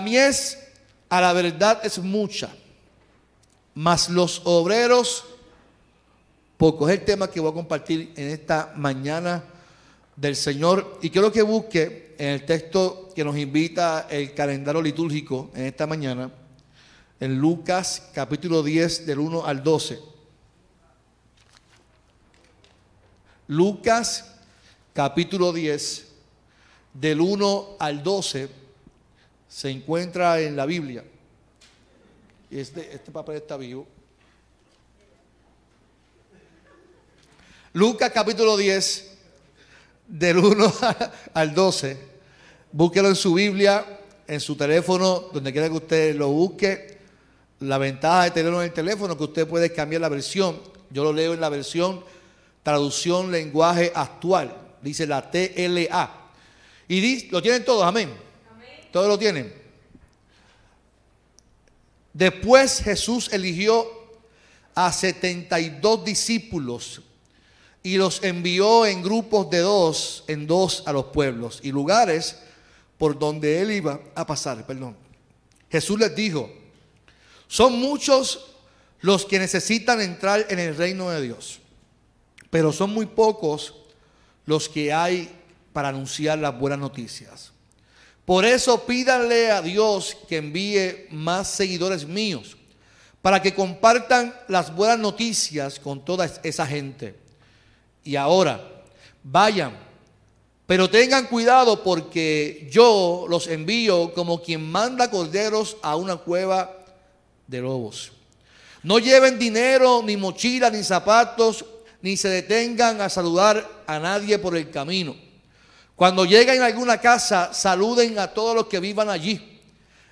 La mies a la verdad es mucha, mas los obreros pocos. Es el tema que voy a compartir en esta mañana del Señor y quiero que busque en el texto que nos invita el calendario litúrgico en esta mañana, en Lucas capítulo 10 del 1 al 12. Lucas capítulo 10 del 1 al 12 se encuentra en la Biblia. Este, este papel está vivo. Lucas capítulo 10, del 1 al 12. Búsquelo en su Biblia, en su teléfono, donde quiera que usted lo busque. La ventaja de tenerlo en el teléfono es que usted puede cambiar la versión. Yo lo leo en la versión traducción lenguaje actual. Dice la TLA. Y dice, lo tienen todos, amén. Todos lo tienen. Después Jesús eligió a 72 discípulos y los envió en grupos de dos en dos a los pueblos y lugares por donde él iba a pasar. Perdón. Jesús les dijo, son muchos los que necesitan entrar en el reino de Dios, pero son muy pocos los que hay para anunciar las buenas noticias. Por eso pídanle a Dios que envíe más seguidores míos para que compartan las buenas noticias con toda esa gente. Y ahora, vayan, pero tengan cuidado porque yo los envío como quien manda corderos a una cueva de lobos. No lleven dinero, ni mochila, ni zapatos, ni se detengan a saludar a nadie por el camino. Cuando lleguen a alguna casa, saluden a todos los que vivan allí,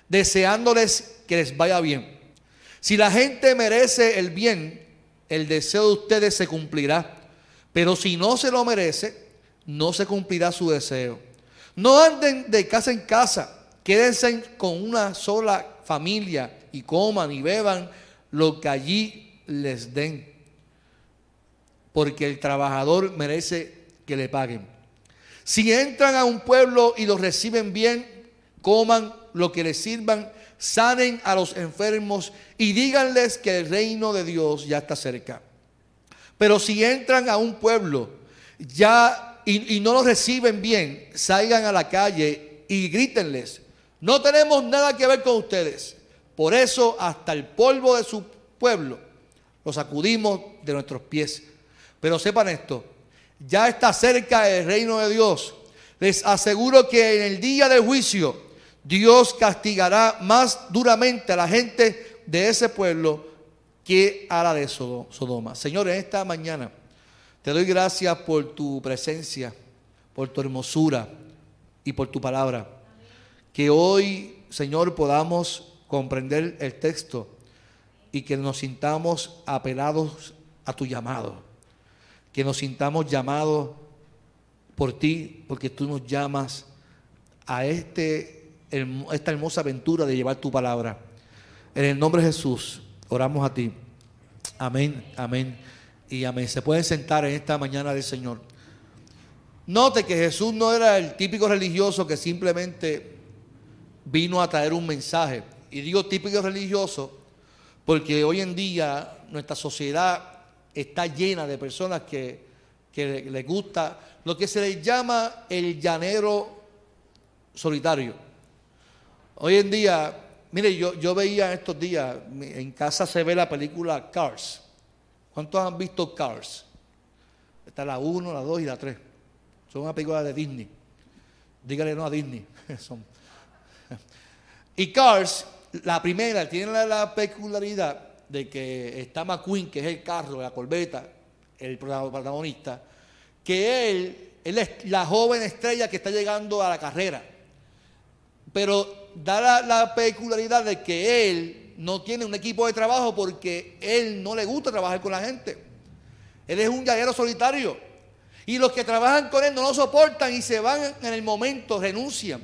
deseándoles que les vaya bien. Si la gente merece el bien, el deseo de ustedes se cumplirá. Pero si no se lo merece, no se cumplirá su deseo. No anden de casa en casa, quédense con una sola familia y coman y beban lo que allí les den. Porque el trabajador merece que le paguen. Si entran a un pueblo y los reciben bien, coman lo que les sirvan, sanen a los enfermos y díganles que el reino de Dios ya está cerca. Pero si entran a un pueblo ya y, no los reciben bien, salgan a la calle y grítenles, no tenemos nada que ver con ustedes. Por eso hasta el polvo de su pueblo lo sacudimos de nuestros pies. Pero sepan esto, ya está cerca el reino de Dios. Les aseguro que en el día del juicio Dios castigará más duramente a la gente de ese pueblo que a la de Sodoma. Señor, en esta mañana te doy gracias por tu presencia, por tu hermosura y por tu palabra. Que hoy, Señor, podamos comprender el texto y que nos sintamos apelados a tu llamado que nos sintamos llamados por ti, porque tú nos llamas a este, esta hermosa aventura de llevar tu palabra. En el nombre de Jesús, oramos a ti. Amén, amén y amén. Se pueden sentar en esta mañana del Señor. Note que Jesús no era el típico religioso que simplemente vino a traer un mensaje. Y digo típico religioso porque hoy en día nuestra sociedad está llena de personas que, les gusta lo que se les llama el llanero solitario. Hoy en día, mire, yo, yo veía estos días, en casa se ve la película Cars. ¿Cuántos han visto Cars? Está la 1, la 2 y la 3. Son una película de Disney. Dígale no a Disney. y Cars, la primera, tiene la peculiaridad de que está McQueen, que es el carro, la corbeta, el protagonista, que él, él es la joven estrella que está llegando a la carrera. Pero da la, peculiaridad de que él no tiene un equipo de trabajo porque él no le gusta trabajar con la gente. Él es un llanero solitario. Y los que trabajan con él no lo soportan y se van en el momento, renuncian.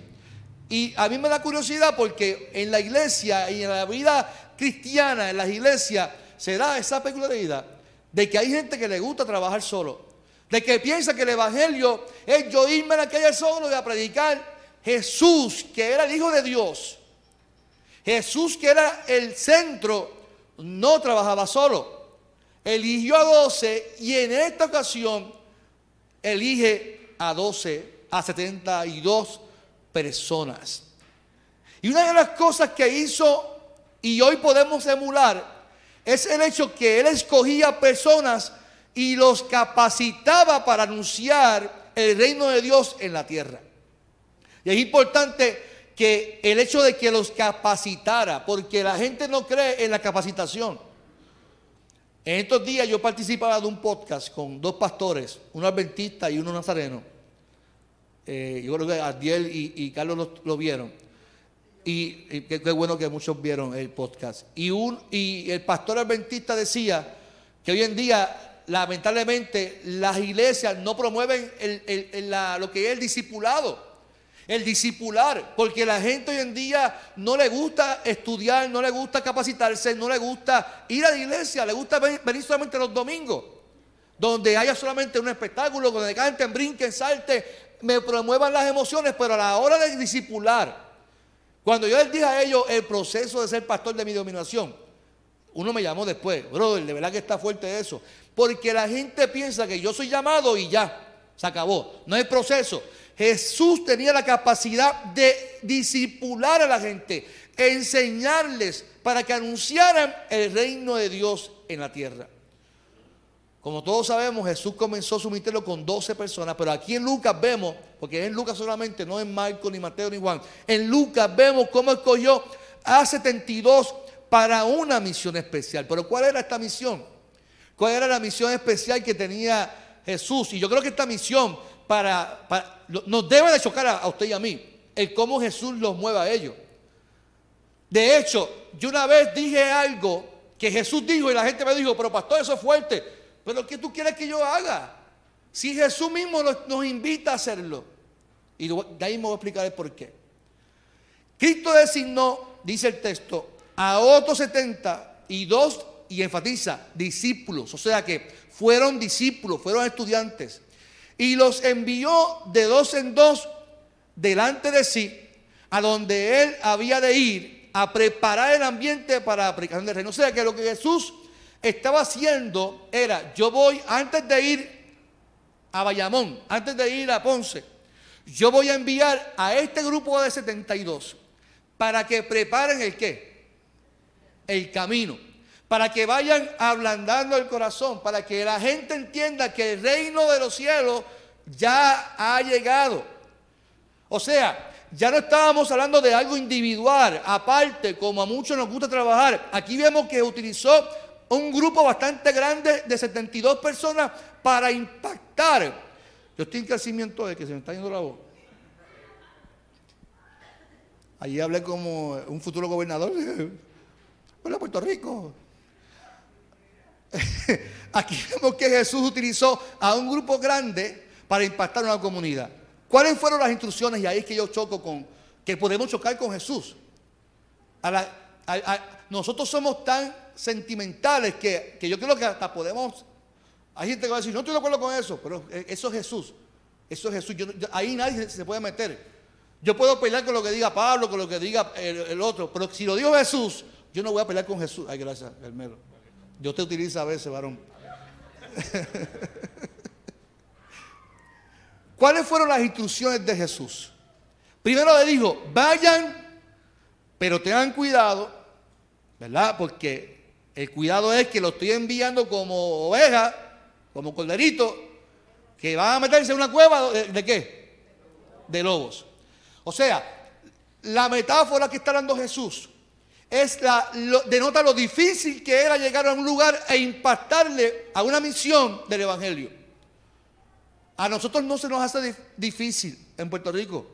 Y a mí me da curiosidad porque en la iglesia y en la vida cristiana, en las iglesias, se da esa peculiaridad de que hay gente que le gusta trabajar solo, de que piensa que el Evangelio es yo irme a la calle solo y a predicar. Jesús, que era el Hijo de Dios, Jesús, que era el centro, no trabajaba solo. Eligió a doce y en esta ocasión elige a doce, a 72 personas. Y una de las cosas que hizo y hoy podemos emular es el hecho que él escogía personas y los capacitaba para anunciar el reino de Dios en la tierra. Y es importante que el hecho de que los capacitara, porque la gente no cree en la capacitación. En estos días yo participaba de un podcast con dos pastores, uno adventista y uno nazareno. Eh, yo creo que Adiel y, Carlos lo, vieron. Y, qué, bueno que muchos vieron el podcast. Y, un, y el pastor adventista decía que hoy en día, lamentablemente, las iglesias no promueven lo que es el discipulado. El discipular, porque la gente hoy en día no le gusta estudiar, no le gusta capacitarse, no le gusta ir a la iglesia, le gusta venir solamente los domingos, donde haya solamente un espectáculo, donde canten, brinquen, salten, me promuevan las emociones, pero a la hora de discipular, cuando yo les dije a ellos el proceso de ser pastor de mi dominación, uno me llamó después, brother, de verdad que está fuerte eso, porque la gente piensa que yo soy llamado y ya, se acabó, no hay proceso. Jesús tenía la capacidad de disipular a la gente, enseñarles para que anunciaran el reino de Dios en la tierra. Como todos sabemos, Jesús comenzó su ministerio con 12 personas, pero aquí en Lucas vemos, porque es en Lucas solamente, no en Marco, ni Mateo, ni Juan, en Lucas vemos cómo escogió a 72 para una misión especial. Pero ¿cuál era esta misión? ¿Cuál era la misión especial que tenía Jesús? Y yo creo que esta misión para, nos debe de chocar a, usted y a mí el cómo Jesús los mueve a ellos. De hecho, yo una vez dije algo que Jesús dijo y la gente me dijo, pero pastor, eso es fuerte. Pero ¿qué tú quieres que yo haga? Si Jesús mismo nos, invita a hacerlo. Y de ahí me voy a explicar el por qué. Cristo designó, dice el texto, a otros 70 y dos, y enfatiza, discípulos. O sea que fueron discípulos, fueron estudiantes y los envió de dos en dos delante de sí, a donde él había de ir a preparar el ambiente para la aplicación del reino. O sea que lo que Jesús estaba haciendo era, yo voy antes de ir a Bayamón, antes de ir a Ponce, yo voy a enviar a este grupo de 72 para que preparen el qué? El camino para que vayan ablandando el corazón, para que la gente entienda que el reino de los cielos ya ha llegado. O sea, ya no estábamos hablando de algo individual, aparte, como a muchos nos gusta trabajar. Aquí vemos que utilizó un grupo bastante grande de 72 personas para impactar. Yo estoy en crecimiento de que se me está yendo la voz. Allí hablé como un futuro gobernador. Hola, Puerto Rico. Aquí vemos que Jesús utilizó a un grupo grande para impactar una comunidad. ¿Cuáles fueron las instrucciones? Y ahí es que yo choco con, que podemos chocar con Jesús. nosotros somos tan sentimentales que, yo creo que hasta podemos, hay gente que va a decir, no estoy de acuerdo con eso, pero eso es Jesús. Eso es Jesús. ahí nadie se puede meter. Yo puedo pelear con lo que diga Pablo, con lo que diga el, otro, pero si lo dijo Jesús, yo no voy a pelear con Jesús. Ay, gracias, Hermero. Dios te utiliza a veces, varón. ¿Cuáles fueron las instrucciones de Jesús? Primero le dijo, vayan, pero tengan cuidado, ¿verdad? Porque el cuidado es que lo estoy enviando como oveja, como corderito, que van a meterse en una cueva de, qué? De lobos. O sea, la metáfora que está dando Jesús es la, denota lo difícil que era llegar a un lugar e impactarle a una misión del Evangelio. A nosotros no se nos hace difícil en Puerto Rico.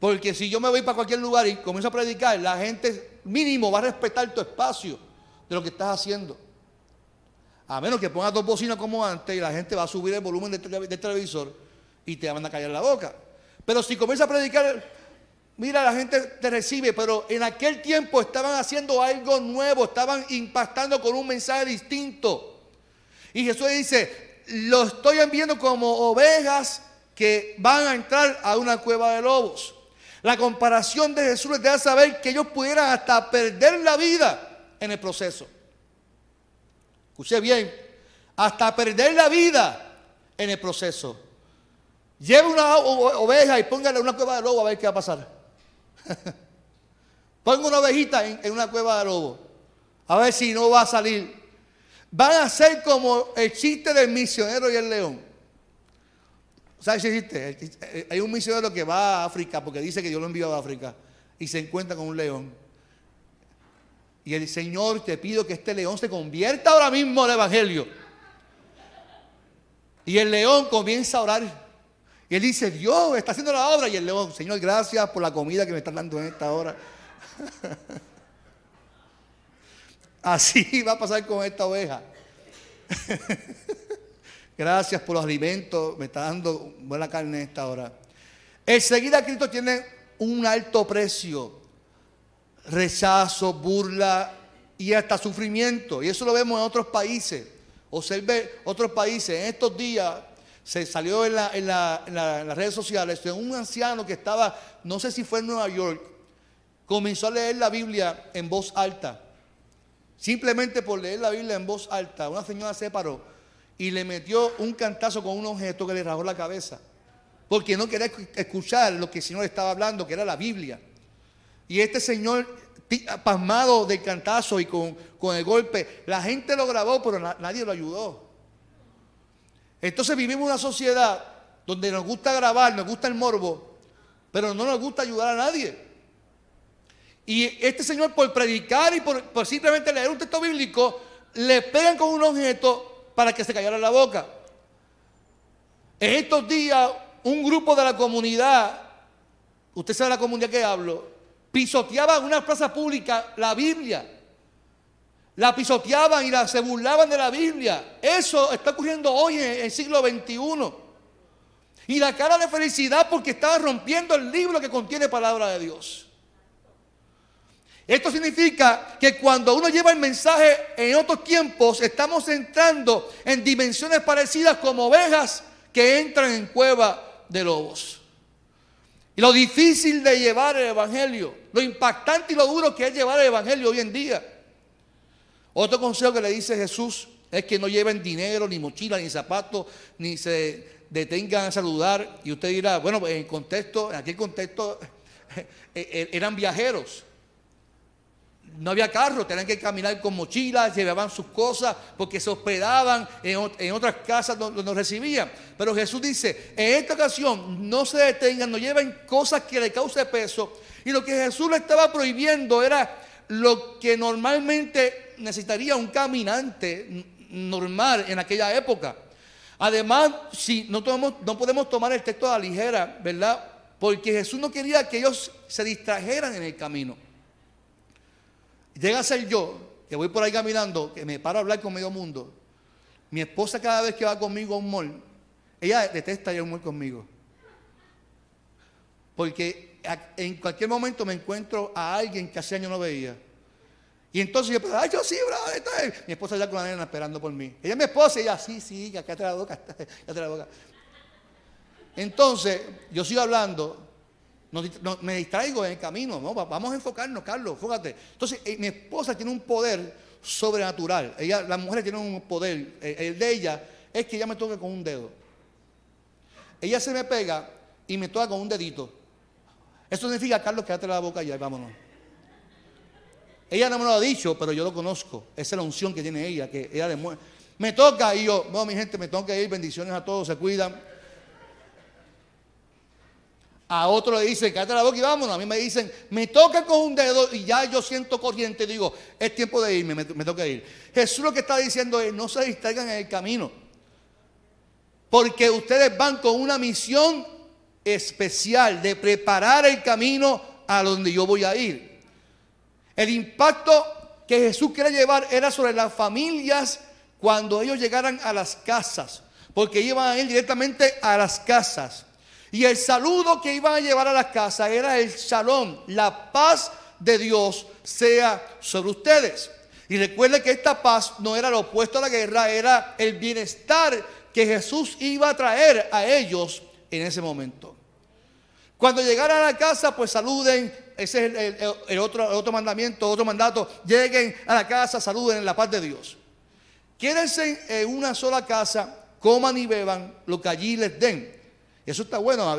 Porque si yo me voy para cualquier lugar y comienzo a predicar, la gente mínimo va a respetar tu espacio de lo que estás haciendo. A menos que pongas dos bocinas como antes y la gente va a subir el volumen del, televisor y te van a callar la boca. Pero si comienzas a predicar Mira, la gente te recibe, pero en aquel tiempo estaban haciendo algo nuevo, estaban impactando con un mensaje distinto. Y Jesús dice, lo estoy enviando como ovejas que van a entrar a una cueva de lobos. La comparación de Jesús les da saber que ellos pudieran hasta perder la vida en el proceso. Escuche bien, hasta perder la vida en el proceso. Lleve una oveja y póngale una cueva de lobo a ver qué va a pasar. Ponga una ovejita en, una cueva de lobo. A ver si no va a salir. Van a ser como el chiste del misionero y el león. ¿Sabes si existe? Hay un misionero que va a África porque dice que Dios lo envió a África y se encuentra con un león. Y el Señor te pido que este león se convierta ahora mismo al Evangelio. Y el león comienza a orar. Y él dice, Dios está haciendo la obra. Y el león, Señor, gracias por la comida que me están dando en esta hora. Así va a pasar con esta oveja. gracias por los alimentos, me está dando buena carne en esta hora. El seguir a Cristo tiene un alto precio. Rechazo, burla y hasta sufrimiento. Y eso lo vemos en otros países. Observe otros países. En estos días se salió en, las redes sociales de un anciano que estaba, no sé si fue en Nueva York, comenzó a leer la Biblia en voz alta. Simplemente por leer la Biblia en voz alta, una señora se paró y le metió un cantazo con un objeto que le rajó la cabeza. Porque no quería escuchar lo que el Señor estaba hablando, que era la Biblia. Y este señor, pasmado del cantazo y con, con el golpe, la gente lo grabó, pero nadie lo ayudó. Entonces vivimos una sociedad donde nos gusta grabar, nos gusta el morbo, pero no nos gusta ayudar a nadie. Y este señor por predicar y por, simplemente leer un texto bíblico, le pegan con un objeto para que se callara la boca. En estos días, un grupo de la comunidad, usted sabe la comunidad que hablo, pisoteaba en una plaza pública la Biblia la pisoteaban y la, se burlaban de la Biblia. Eso está ocurriendo hoy en, el siglo XXI. Y la cara de felicidad porque estaba rompiendo el libro que contiene palabra de Dios. Esto significa que cuando uno lleva el mensaje en otros tiempos, estamos entrando en dimensiones parecidas como ovejas que entran en cueva de lobos. Y lo difícil de llevar el Evangelio, lo impactante y lo duro que es llevar el Evangelio hoy en día. Otro consejo que le dice Jesús es que no lleven dinero, ni mochila, ni zapatos, ni se detengan a saludar. Y usted dirá, bueno, en contexto, en aquel contexto eh, eh, eran viajeros. No había carro, tenían que caminar con mochilas, llevaban sus cosas porque se hospedaban en, otras casas donde nos recibían. Pero Jesús dice, en esta ocasión no se detengan, no lleven cosas que le cause peso. Y lo que Jesús le estaba prohibiendo era lo que normalmente necesitaría un caminante normal en aquella época. Además, si no, no podemos tomar el texto a la ligera, ¿verdad? Porque Jesús no quería que ellos se distrajeran en el camino. Llega a ser yo, que voy por ahí caminando, que me paro a hablar con medio mundo. Mi esposa cada vez que va conmigo a un mall, ella detesta ir a un mall conmigo. Porque en cualquier momento me encuentro a alguien que hace años no veía. Y entonces yo, ay, yo sí, bro, Mi esposa ya con la nena esperando por mí. Ella es mi esposa y ella, sí, sí, te la boca, cállate la boca. Entonces, yo sigo hablando, me distraigo en el camino, ¿no? Vamos a enfocarnos, Carlos, enfócate. Entonces, eh, mi esposa tiene un poder sobrenatural. Ella, las mujeres tienen un poder. El, el de ella es que ella me toca con un dedo. Ella se me pega y me toca con un dedito. Eso significa, Carlos, quédate la boca ya, vámonos. Ella no me lo ha dicho, pero yo lo conozco. Esa es la unción que tiene ella, que ella. Me toca y yo, bueno, mi gente, me que ir. Bendiciones a todos, se cuidan. A otro le dice, cállate la boca y vámonos. A mí me dicen, me toca con un dedo y ya yo siento corriente digo, es tiempo de irme, me, me toca ir. Jesús lo que está diciendo es, no se distraigan en el camino. Porque ustedes van con una misión especial de preparar el camino a donde yo voy a ir. El impacto que Jesús quiere llevar era sobre las familias cuando ellos llegaran a las casas, porque iban a ir directamente a las casas. Y el saludo que iban a llevar a las casas era el shalom, la paz de Dios sea sobre ustedes. Y recuerde que esta paz no era lo opuesto a la guerra, era el bienestar que Jesús iba a traer a ellos en ese momento. Cuando llegaran a la casa, pues saluden. Ese es el, otro, otro mandamiento, otro mandato. Lleguen a la casa, saluden en la paz de Dios. Quédense en una sola casa, coman y beban lo que allí les den. Eso está bueno.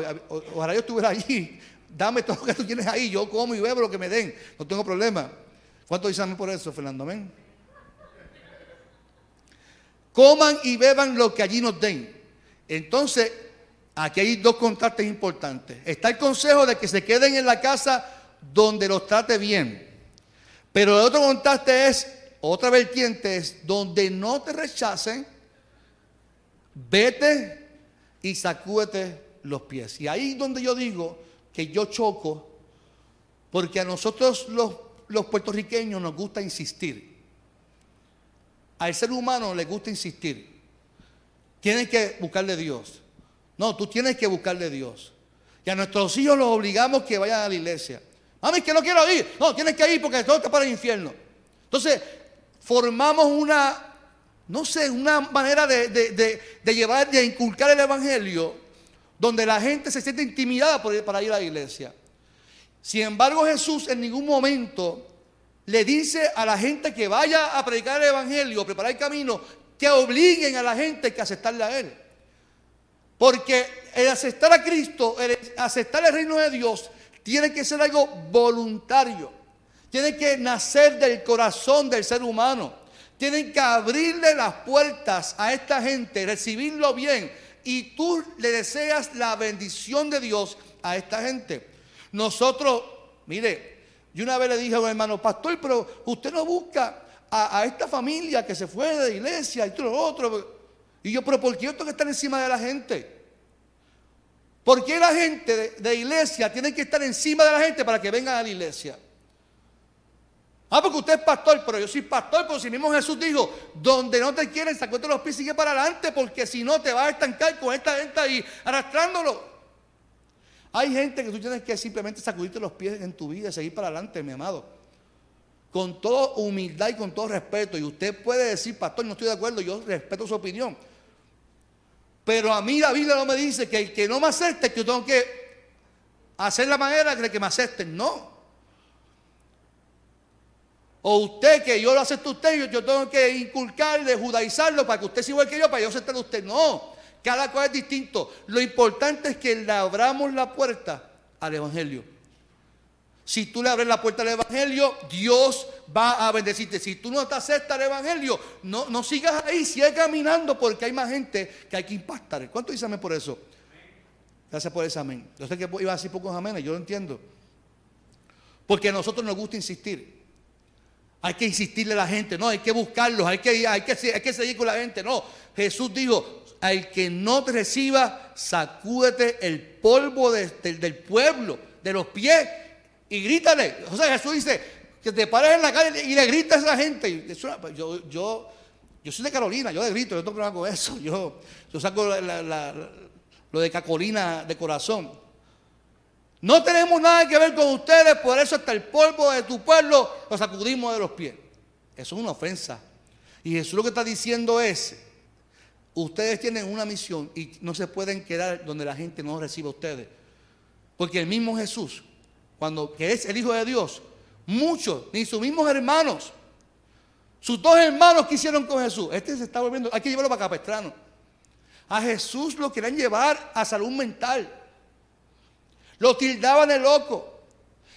Ojalá yo estuviera allí. Dame todo lo que tú tienes ahí. Yo como y bebo lo que me den. No tengo problema. ¿Cuánto dicen por eso, Fernando? Amén. Coman y beban lo que allí nos den. Entonces, aquí hay dos contrastes importantes. Está el consejo de que se queden en la casa donde los trate bien. Pero el otro contraste es, otra vertiente es, donde no te rechacen, vete y sacúdete los pies. Y ahí donde yo digo que yo choco, porque a nosotros los los puertorriqueños nos gusta insistir. Al ser humano le gusta insistir. Tienes que buscarle Dios. No, tú tienes que buscarle Dios. Y a nuestros hijos los obligamos que vayan a la iglesia. Mami, que no quiero ir. No, tienes que ir porque todo está para el infierno. Entonces, formamos una, no sé, una manera de, de llevar, de inculcar el evangelio donde la gente se siente intimidada para ir a la iglesia. Sin embargo, Jesús en ningún momento le dice a la gente que vaya a predicar el Evangelio, preparar el camino, que obliguen a la gente que aceptarle a Él. Porque el aceptar a Cristo, el aceptar el reino de Dios, tiene que ser algo voluntario. Tiene que nacer del corazón del ser humano. Tienen que abrirle las puertas a esta gente, recibirlo bien. Y tú le deseas la bendición de Dios a esta gente. Nosotros, mire, yo una vez le dije a un hermano, pastor, pero usted no busca a, esta familia que se fue de la iglesia y todo lo otro. Y yo, pero ¿por qué esto que estar encima de la gente? ¿Por qué la gente de, de, iglesia tiene que estar encima de la gente para que vengan a la iglesia? Ah, porque usted es pastor, pero yo soy pastor, pero si mismo Jesús dijo, donde no te quieren, sacuete los pies y sigue para adelante, porque si no te vas a estancar con esta gente ahí, arrastrándolo. Hay gente que tú tienes que simplemente sacudirte los pies en tu vida y seguir para adelante, mi amado. Con toda humildad y con todo respeto. Y usted puede decir, pastor, no estoy de acuerdo, yo respeto su opinión. Pero a mí la Biblia no me dice que el que no me acepte, que yo tengo que hacer la manera de que me acepten. No. O usted, que yo lo acepto a usted, yo, tengo que inculcarle, judaizarlo para que usted sea igual que yo, para yo aceptar a usted. No. Cada cual es distinto. Lo importante es que le abramos la puerta al Evangelio. Si tú le abres la puerta al Evangelio, Dios va a bendecirte. Si tú no te aceptas el Evangelio, no, no sigas ahí, sigue caminando porque hay más gente que hay que impactar. ¿Cuánto dice amén por eso? Gracias por ese amén. Yo sé que iba a decir pocos amenes, yo lo entiendo. Porque a nosotros nos gusta insistir. Hay que insistirle a la gente, no, hay que buscarlos, hay que, hay que, hay que seguir con la gente. No, Jesús dijo, al que no te reciba, sacúdete el polvo del pueblo, de los pies, y grítale. O sea, Jesús dice, que te pares en la calle y le gritas a la gente. yo, yo, yo soy de Carolina, yo le grito, yo no tengo problema con eso. Yo, yo saco lo de Cacolina de corazón. No tenemos nada que ver con ustedes, por eso hasta el polvo de tu pueblo lo sacudimos de los pies. Eso es una ofensa. Y Jesús lo que está diciendo es, Ustedes tienen una misión y no se pueden quedar donde la gente no reciba a ustedes. Porque el mismo Jesús, cuando que es el Hijo de Dios, muchos, ni sus mismos hermanos, sus dos hermanos que hicieron con Jesús. Este se está volviendo, hay que llevarlo para Capestrano. A Jesús lo querían llevar a salud mental. Lo tildaban de loco.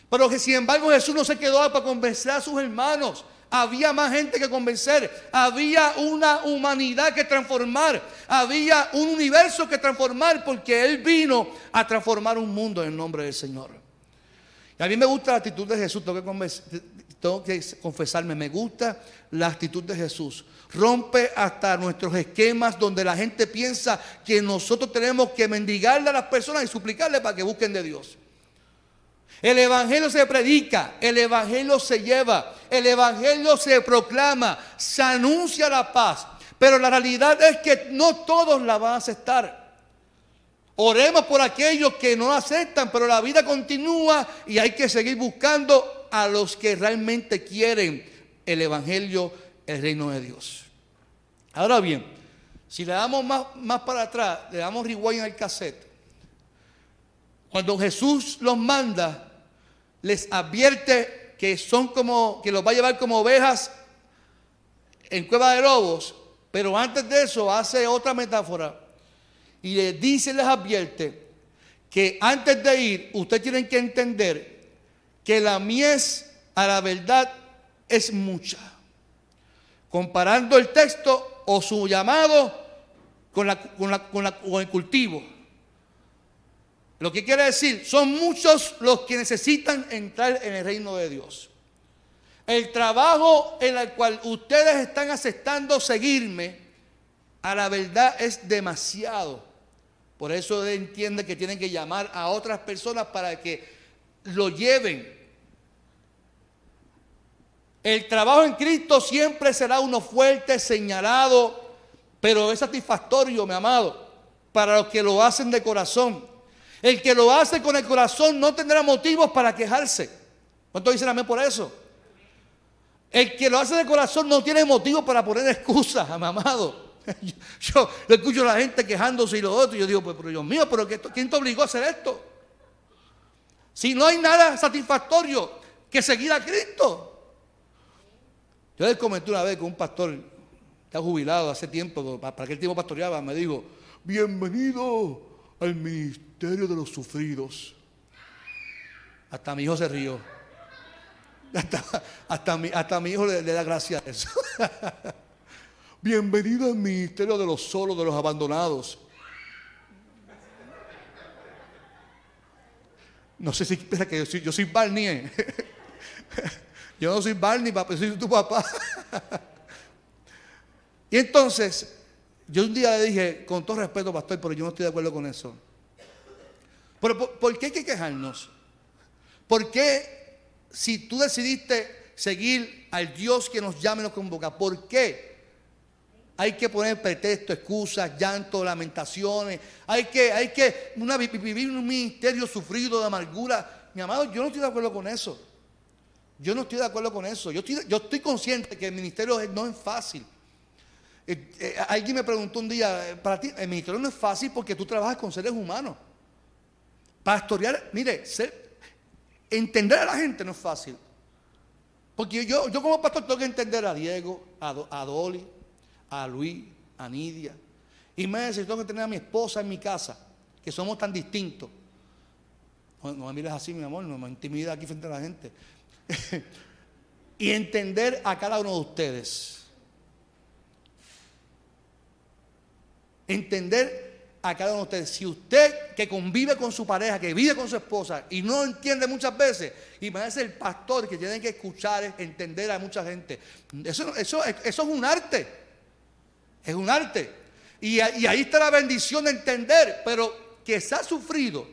Pero que sin embargo Jesús no se quedó para convencer a sus hermanos había más gente que convencer, había una humanidad que transformar, había un universo que transformar, porque Él vino a transformar un mundo en el nombre del Señor. Y a mí me gusta la actitud de Jesús, tengo que, confesarme, me gusta la actitud de Jesús. Rompe hasta nuestros esquemas donde la gente piensa que nosotros tenemos que mendigarle a las personas y suplicarle para que busquen de Dios. El Evangelio se predica, el Evangelio se lleva, el Evangelio se proclama, se anuncia la paz. Pero la realidad es que no todos la van a aceptar. Oremos por aquellos que no aceptan, pero la vida continúa y hay que seguir buscando a los que realmente quieren el Evangelio, el reino de Dios. Ahora bien, si le damos más, más para atrás, le damos rewind al cassette, cuando Jesús los manda, les advierte que son como, que los va a llevar como ovejas en cueva de lobos, pero antes de eso hace otra metáfora y les dice, les advierte que antes de ir, ustedes tienen que entender que la mies a la verdad es mucha. Comparando el texto o su llamado con, con el cultivo. Lo que quiere decir, son muchos los que necesitan entrar en el reino de Dios. El trabajo en el cual ustedes están aceptando seguirme, a la verdad es demasiado. Por eso entiende que tienen que llamar a otras personas para que lo lleven. El trabajo en Cristo siempre será uno fuerte, señalado, pero es satisfactorio, mi amado, para los que lo hacen de corazón. El que lo hace con el corazón no tendrá motivos para quejarse. ¿Cuántos dicen amén por eso? El que lo hace de corazón no tiene motivos para poner excusas, amado. Yo, yo, escucho a la gente quejándose y lo otro, y yo digo, pues, pero Dios mío, pero ¿quién te obligó a hacer esto? Si no hay nada satisfactorio que seguir a Cristo. Yo les comenté una vez con un pastor, está jubilado hace tiempo, para aquel tiempo pastoreaba, me dijo, bienvenido al ministerio de los sufridos. Hasta mi hijo se rió. Hasta, mi, hasta mi hijo le, da gracia a eso. Bienvenido al ministerio de los solos, de los abandonados. No sé si espera que yo soy, yo soy Barney. Yo no soy Barney, papá, soy tu papá. Y entonces, yo un día le dije, con todo respeto, pastor, pero yo no estoy de acuerdo con eso. Pero ¿por, qué hay que quejarnos? ¿Por qué si tú decidiste seguir al Dios que nos llama y nos convoca, por qué hay que poner pretexto, excusas, llanto, lamentaciones? Hay que, hay que vivir un ministerio sufrido de amargura. Mi amado, yo no estoy de acuerdo con eso. Yo no estoy de acuerdo con eso. Yo estoy, consciente que el ministerio no es fácil. Eh, eh, alguien me preguntó un día, eh, para ti, el ministerio no es fácil porque tú trabajas con seres humanos. Pastorear, mire, entender a la gente no es fácil. Porque yo, yo como pastor tengo que entender a Diego, a, Dolly, a Luis, a Nidia. Y me tengo que tener a mi esposa en mi casa, que somos tan distintos. No, me mires así, mi amor, no me intimida aquí frente a la gente. Y entender a cada uno de ustedes. entender a cada uno de ustedes. Si usted que convive con su pareja, que vive con su esposa y no entiende muchas veces, parece el pastor que tiene que escuchar, entender a mucha gente. Eso, eso, eso es un arte. Es un arte. Y, y ahí está la bendición de entender, pero que se ha sufrido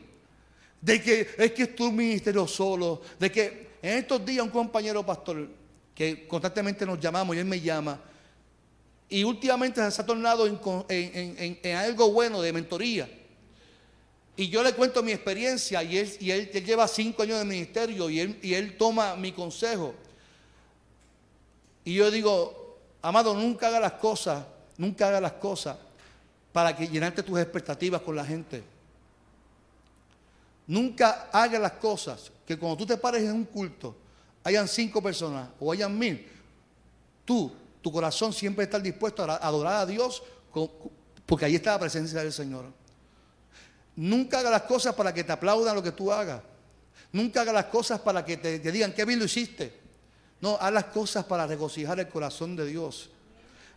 de que es que es tu ministerio solo, de que en estos días un compañero pastor que constantemente nos llamamos y él me llama, y últimamente se ha tornado en, algo bueno de mentoría. Y yo le cuento mi experiencia y él, lleva cinco años de ministerio y él, y él toma mi consejo. Y yo digo, amado, nunca haga las cosas, nunca haga las cosas para que llenarte tus expectativas con la gente. Nunca haga las cosas que cuando tú te pares en un culto, hayan cinco personas o hayan mil, tú tu corazón siempre está dispuesto a adorar a Dios porque ahí está la presencia del Señor. Nunca hagas las cosas para que te aplaudan lo que tú hagas. Nunca hagas las cosas para que te, digan qué bien lo hiciste. No, haz las cosas para regocijar el corazón de Dios.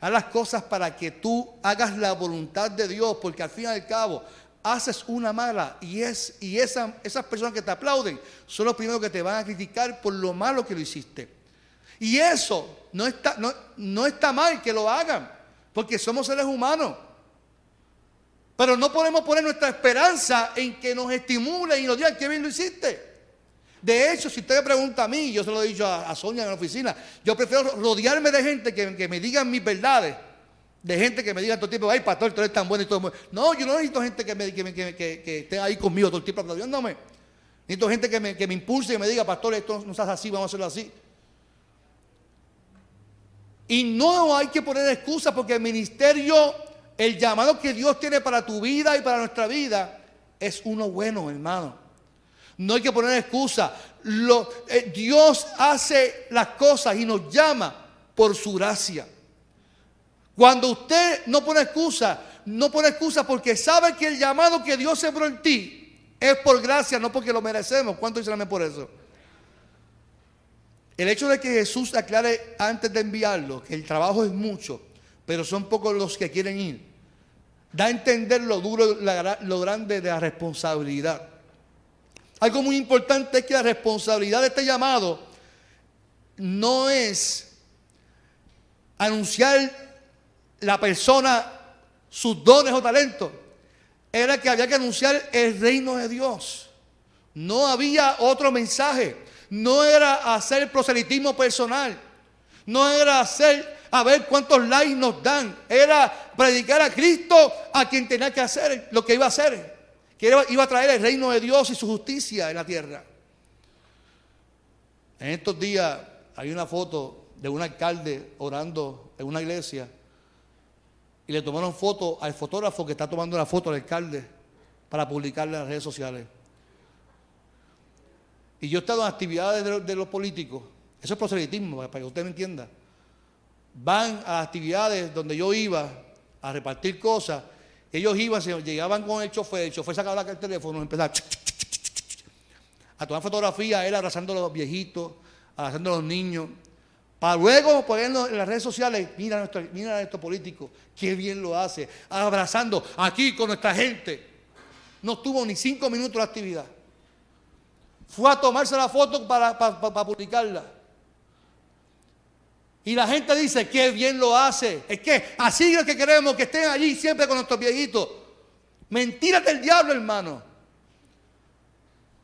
Haz las cosas para que tú hagas la voluntad de Dios, porque al fin y al cabo haces una mala y, es, y esa, esas personas que te aplauden son los primeros que te van a criticar por lo malo que lo hiciste. Y eso no está, no, no está mal que lo hagan, porque somos seres humanos. Pero no podemos poner nuestra esperanza en que nos estimulen y nos digan qué bien lo hiciste. De hecho, si usted me pregunta a mí, yo se lo he dicho a, Sonia en la oficina, yo prefiero rodearme de gente que, me digan mis verdades, de gente que me diga todo el tiempo, ay, pastor, tú eres tan bueno y todo. No, yo no necesito gente que, esté ahí conmigo todo el tiempo aplaudiéndome. Necesito gente que me, impulse y me diga, pastor, esto no hace así, vamos a hacerlo así. Y no hay que poner excusas porque el ministerio, el llamado que Dios tiene para tu vida y para nuestra vida es uno bueno, hermano. No hay que poner excusa. Eh, Dios hace las cosas y nos llama por su gracia. Cuando usted no pone excusa, no pone excusa porque sabe que el llamado que Dios sembró en ti es por gracia, no porque lo merecemos. ¿Cuánto dicen por eso? El hecho de que Jesús aclare antes de enviarlo que el trabajo es mucho, pero son pocos los que quieren ir, da a entender lo duro, lo grande de la responsabilidad. Algo muy importante es que la responsabilidad de este llamado no es anunciar la persona sus dones o talentos. Era que había que anunciar el reino de Dios. No había otro mensaje no era hacer proselitismo personal, no era hacer a ver cuántos likes nos dan, era predicar a Cristo a quien tenía que hacer lo que iba a hacer, que iba a traer el reino de Dios y su justicia en la tierra. En estos días hay una foto de un alcalde orando en una iglesia y le tomaron foto al fotógrafo que está tomando la foto al alcalde para publicarla en las redes sociales. Y yo he estado en actividades de, los, políticos, eso es proselitismo, para que usted me entienda. Van a actividades donde yo iba a repartir cosas, ellos iban, llegaban con el chofer, el chofer sacaba el teléfono y empezaba a tomar fotografías, él abrazando a los viejitos, abrazando a los niños, para luego ponerlo en las redes sociales, mira, nuestro, mira a estos políticos, qué bien lo hace, abrazando aquí con nuestra gente. No tuvo ni cinco minutos la actividad. Fue a tomarse la foto para, publicarla. Y la gente dice, qué bien lo hace. Es que así es que queremos que estén allí siempre con nuestros viejitos. Mentiras del diablo, hermano.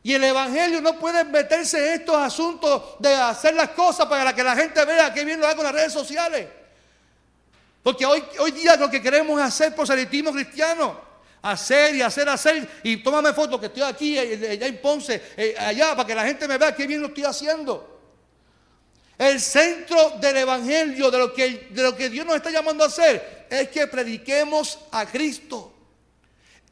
Y el Evangelio no puede meterse en estos asuntos de hacer las cosas para que la gente vea qué bien lo hace con las redes sociales. Porque hoy, hoy día lo que queremos es hacer proselitismo cristiano hacer y hacer, hacer. Y tómame foto que estoy aquí, eh, eh, allá en Ponce, eh, allá, para que la gente me vea qué bien lo estoy haciendo. El centro del Evangelio, de lo, que, de lo que Dios nos está llamando a hacer, es que prediquemos a Cristo.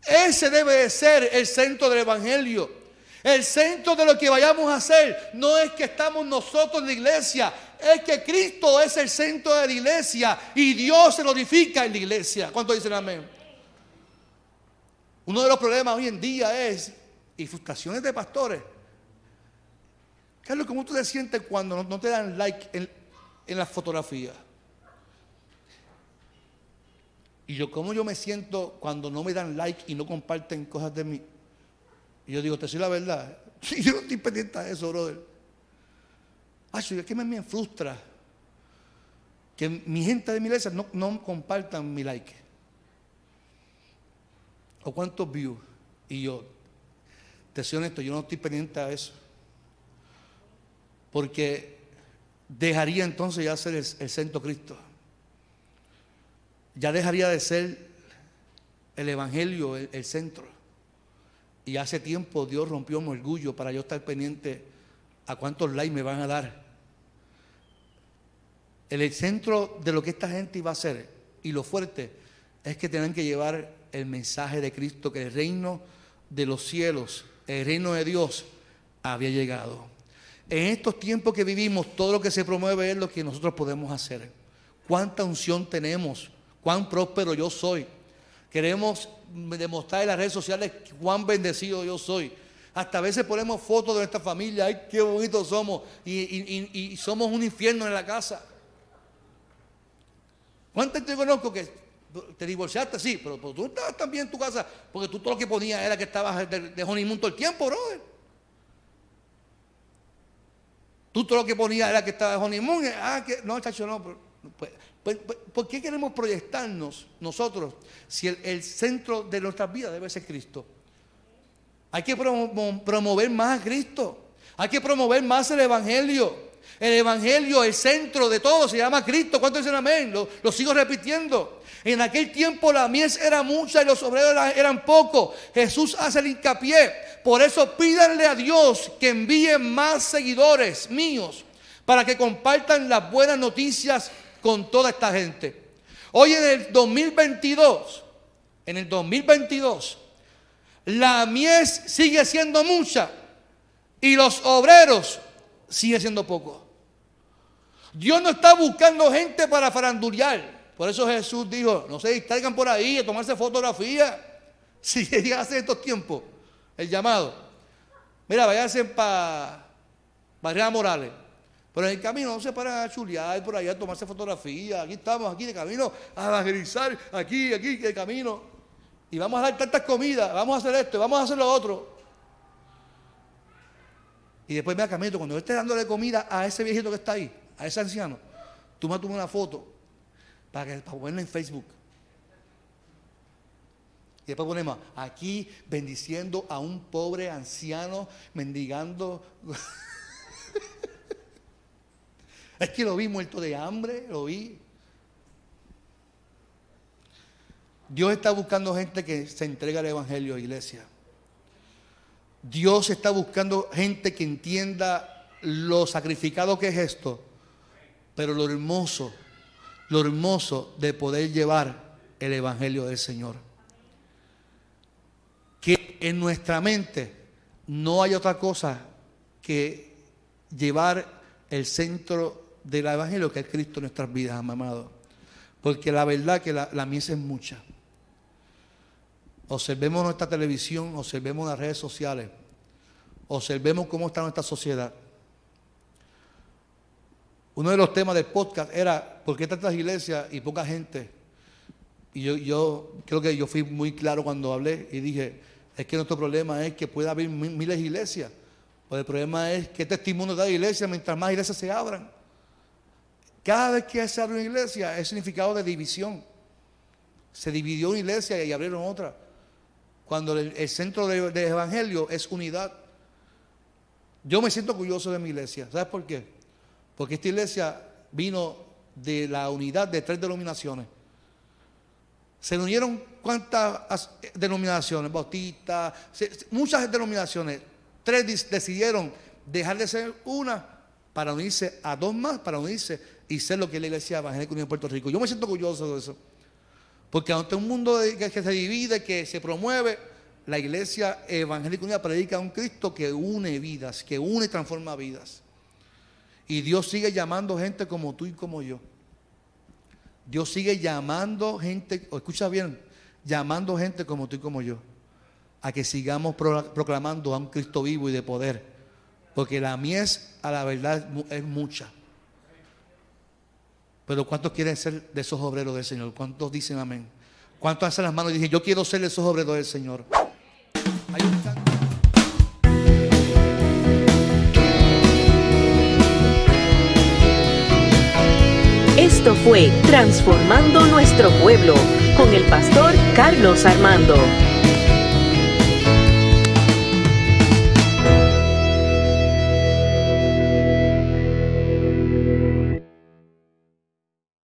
Ese debe de ser el centro del Evangelio. El centro de lo que vayamos a hacer no es que estamos nosotros en la iglesia, es que Cristo es el centro de la iglesia y Dios se glorifica en la iglesia. ¿Cuánto dicen amén? Uno de los problemas hoy en día es, y frustraciones de pastores. Carlos, ¿cómo tú te sientes cuando no, te dan like en, en la fotografía? Y yo, ¿cómo yo me siento cuando no me dan like y no comparten cosas de mí? Y yo digo, te soy la verdad. Yo no estoy pendiente de eso, brother. Ay, es que me, frustra que mi gente de mi iglesia no, no compartan mi like o cuántos views. Y yo, te soy honesto, yo no estoy pendiente a eso. Porque dejaría entonces ya ser el, centro Cristo. Ya dejaría de ser el Evangelio el, el, centro. Y hace tiempo Dios rompió mi orgullo para yo estar pendiente a cuántos likes me van a dar. El centro de lo que esta gente iba a hacer y lo fuerte es que tienen que llevar el mensaje de Cristo, que el reino de los cielos, el reino de Dios, había llegado. En estos tiempos que vivimos, todo lo que se promueve es lo que nosotros podemos hacer. ¿Cuánta unción tenemos? ¿Cuán próspero yo soy? Queremos demostrar en las redes sociales cuán bendecido yo soy. Hasta a veces ponemos fotos de nuestra familia, ay, qué bonitos somos, y, somos un infierno en la casa. ¿Cuántos te conozco que te divorciaste, sí, pero, tú estabas también en tu casa, porque tú todo lo que ponías era que estabas de, de honeymoon todo el tiempo, brother. Tú todo lo que ponías era que estabas de honeymoon. Ah, que, no, chacho, no. Pues, pues, pues, ¿Por qué queremos proyectarnos nosotros si el, centro de nuestras vidas debe ser Cristo? Hay que promover más a Cristo. Hay que promover más el Evangelio. El Evangelio, el centro de todo, se llama Cristo. ¿Cuántos dicen amén? Lo, sigo repitiendo. En aquel tiempo la mies era mucha y los obreros eran pocos. Jesús hace el hincapié. Por eso pídanle a Dios que envíe más seguidores míos para que compartan las buenas noticias con toda esta gente. Hoy en el 2022, en el 2022, la mies sigue siendo mucha y los obreros siguen siendo pocos. Dios no está buscando gente para farandulear. Por eso Jesús dijo, no se distraigan por ahí a tomarse fotografía. Si llega a estos tiempos, el llamado. Mira, váyanse para Barrea Morales. Pero en el camino no se para a chulear por allá a tomarse fotografía. Aquí estamos, aquí de camino a evangelizar, aquí, aquí, de camino. Y vamos a dar tantas comidas, vamos a hacer esto, vamos a hacer lo otro. Y después me camino, cuando yo esté dándole comida a ese viejito que está ahí, a ese anciano, tú me tomas una foto para, que, para ponerla en Facebook. Y después ponemos aquí bendiciendo a un pobre anciano mendigando. es que lo vi muerto de hambre, lo vi. Dios está buscando gente que se entrega al Evangelio, iglesia. Dios está buscando gente que entienda lo sacrificado que es esto, pero lo hermoso, lo hermoso de poder llevar el Evangelio del Señor. Que en nuestra mente no hay otra cosa que llevar el centro del Evangelio que es Cristo en nuestras vidas, amado. Porque la verdad que la, misa es mucha. Observemos nuestra televisión, observemos las redes sociales, observemos cómo está nuestra sociedad. Uno de los temas del podcast era ¿por qué tantas iglesias y poca gente? Y yo, yo creo que yo fui muy claro cuando hablé y dije, es que nuestro problema es que puede haber miles de iglesias. Pues el problema es que testimonio da iglesia mientras más iglesias se abran. Cada vez que se abre una iglesia es significado de división. Se dividió una iglesia y abrieron otra. Cuando el, centro del evangelio es unidad. Yo me siento orgulloso de mi iglesia. ¿Sabes por qué? Porque esta iglesia vino de la unidad de tres denominaciones. Se unieron cuántas denominaciones, bautistas, muchas denominaciones. Tres decidieron dejar de ser una para unirse a dos más, para unirse y ser lo que es la iglesia evangélica unida en Puerto Rico. Yo me siento orgulloso de eso. Porque ante un mundo que se divide, que se promueve, la iglesia evangélica unida predica a un Cristo que une vidas, que une y transforma vidas. Y Dios sigue llamando gente como tú y como yo. Dios sigue llamando gente, o escucha bien, llamando gente como tú y como yo, a que sigamos proclamando a un Cristo vivo y de poder. Porque la mies a la verdad es mucha. Pero ¿cuántos quieren ser de esos obreros del Señor? ¿Cuántos dicen amén? ¿Cuántos hacen las manos y dicen, yo quiero ser de esos obreros del Señor? Esto fue Transformando Nuestro Pueblo con el pastor Carlos Armando.